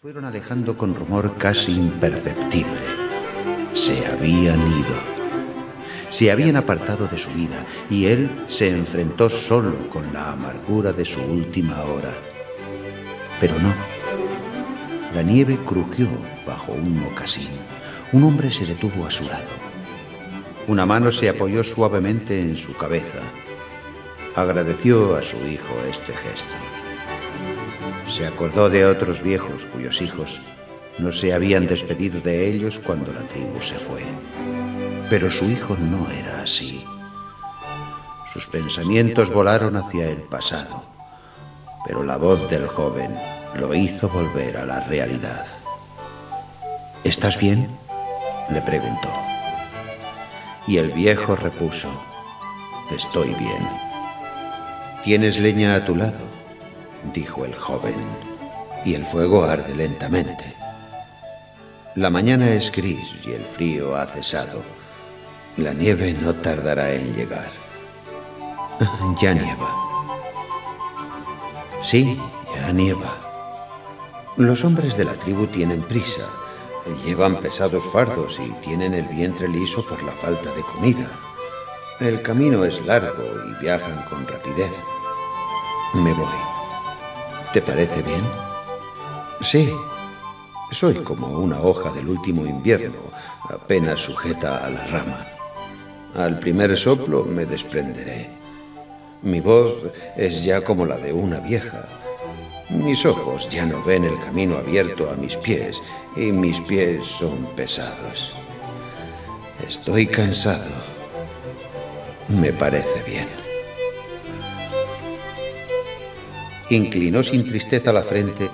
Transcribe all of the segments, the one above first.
fueron alejando con rumor casi imperceptible. Se habían ido. Se habían apartado de su vida y él se enfrentó solo con la amargura de su última hora. Pero no. La nieve crujió bajo un mocasín. Un hombre se detuvo a su lado. Una mano se apoyó suavemente en su cabeza. Agradeció a su hijo este gesto. Se acordó de otros viejos cuyos hijos no se habían despedido de ellos cuando la tribu se fue. Pero su hijo no era así. Sus pensamientos volaron hacia el pasado, pero la voz del joven lo hizo volver a la realidad. ¿Estás bien? le preguntó. Y el viejo repuso, Estoy bien. ¿Tienes leña a tu lado? Dijo el joven, y el fuego arde lentamente. La mañana es gris y el frío ha cesado. La nieve no tardará en llegar. Ya nieva. Sí, ya nieva. Los hombres de la tribu tienen prisa. Llevan pesados fardos y tienen el vientre liso por la falta de comida. El camino es largo y viajan con rapidez. Me voy. ¿Te parece bien? Sí. Soy como una hoja del último invierno, apenas sujeta a la rama. Al primer soplo me desprenderé. Mi voz es ya como la de una vieja. Mis ojos ya no ven el camino abierto a mis pies y mis pies son pesados. Estoy cansado. Me parece bien. Inclinó sin tristeza la frente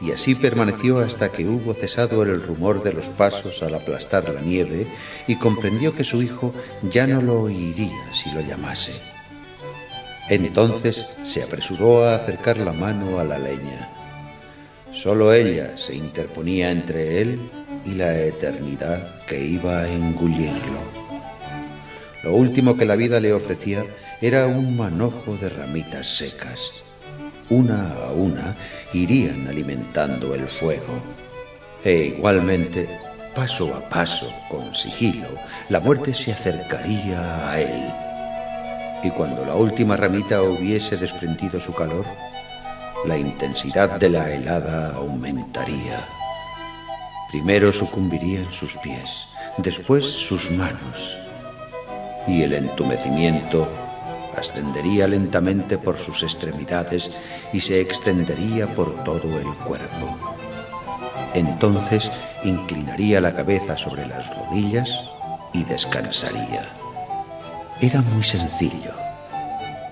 y así permaneció hasta que hubo cesado el rumor de los pasos al aplastar la nieve y comprendió que su hijo ya no lo oiría si lo llamase. Entonces se apresuró a acercar la mano a la leña. Solo ella se interponía entre él y la eternidad que iba a engullirlo. Lo último que la vida le ofrecía era un manojo de ramitas secas una a una, irían alimentando el fuego. E igualmente, paso a paso, con sigilo, la muerte se acercaría a él. Y cuando la última ramita hubiese desprendido su calor, la intensidad de la helada aumentaría. Primero sucumbirían sus pies, después sus manos, y el entumecimiento ascendería lentamente por sus extremidades y se extendería por todo el cuerpo. Entonces inclinaría la cabeza sobre las rodillas y descansaría. Era muy sencillo.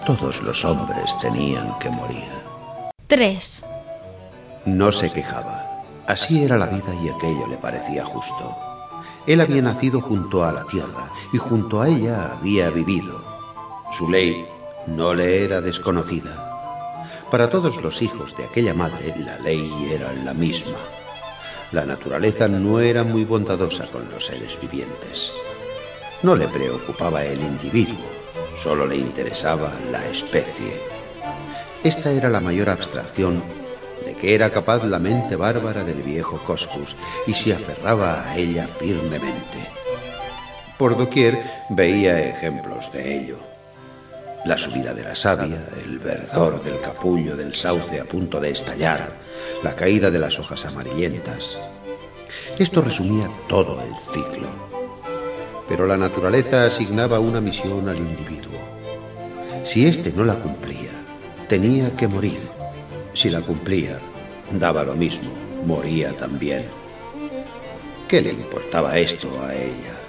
Todos los hombres tenían que morir. 3. No se quejaba. Así era la vida y aquello le parecía justo. Él había nacido junto a la tierra y junto a ella había vivido. Su ley no le era desconocida. Para todos los hijos de aquella madre, la ley era la misma. La naturaleza no era muy bondadosa con los seres vivientes. No le preocupaba el individuo, solo le interesaba la especie. Esta era la mayor abstracción de que era capaz la mente bárbara del viejo Coscus y se aferraba a ella firmemente. Por doquier veía ejemplos de ello la subida de la savia, el verdor del capullo del sauce a punto de estallar, la caída de las hojas amarillentas. Esto resumía todo el ciclo. Pero la naturaleza asignaba una misión al individuo. Si éste no la cumplía, tenía que morir. Si la cumplía, daba lo mismo, moría también. ¿Qué le importaba esto a ella?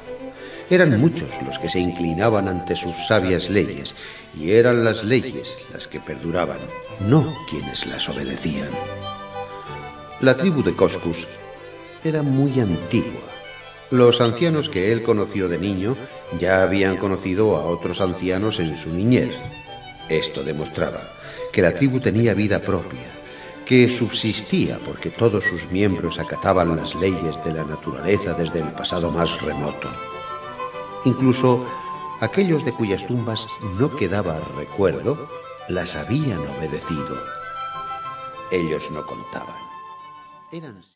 Eran muchos los que se inclinaban ante sus sabias leyes, y eran las leyes las que perduraban, no quienes las obedecían. La tribu de Coscus era muy antigua. Los ancianos que él conoció de niño ya habían conocido a otros ancianos en su niñez. Esto demostraba que la tribu tenía vida propia, que subsistía porque todos sus miembros acataban las leyes de la naturaleza desde el pasado más remoto. Incluso aquellos de cuyas tumbas no quedaba recuerdo, las habían obedecido. Ellos no contaban. eran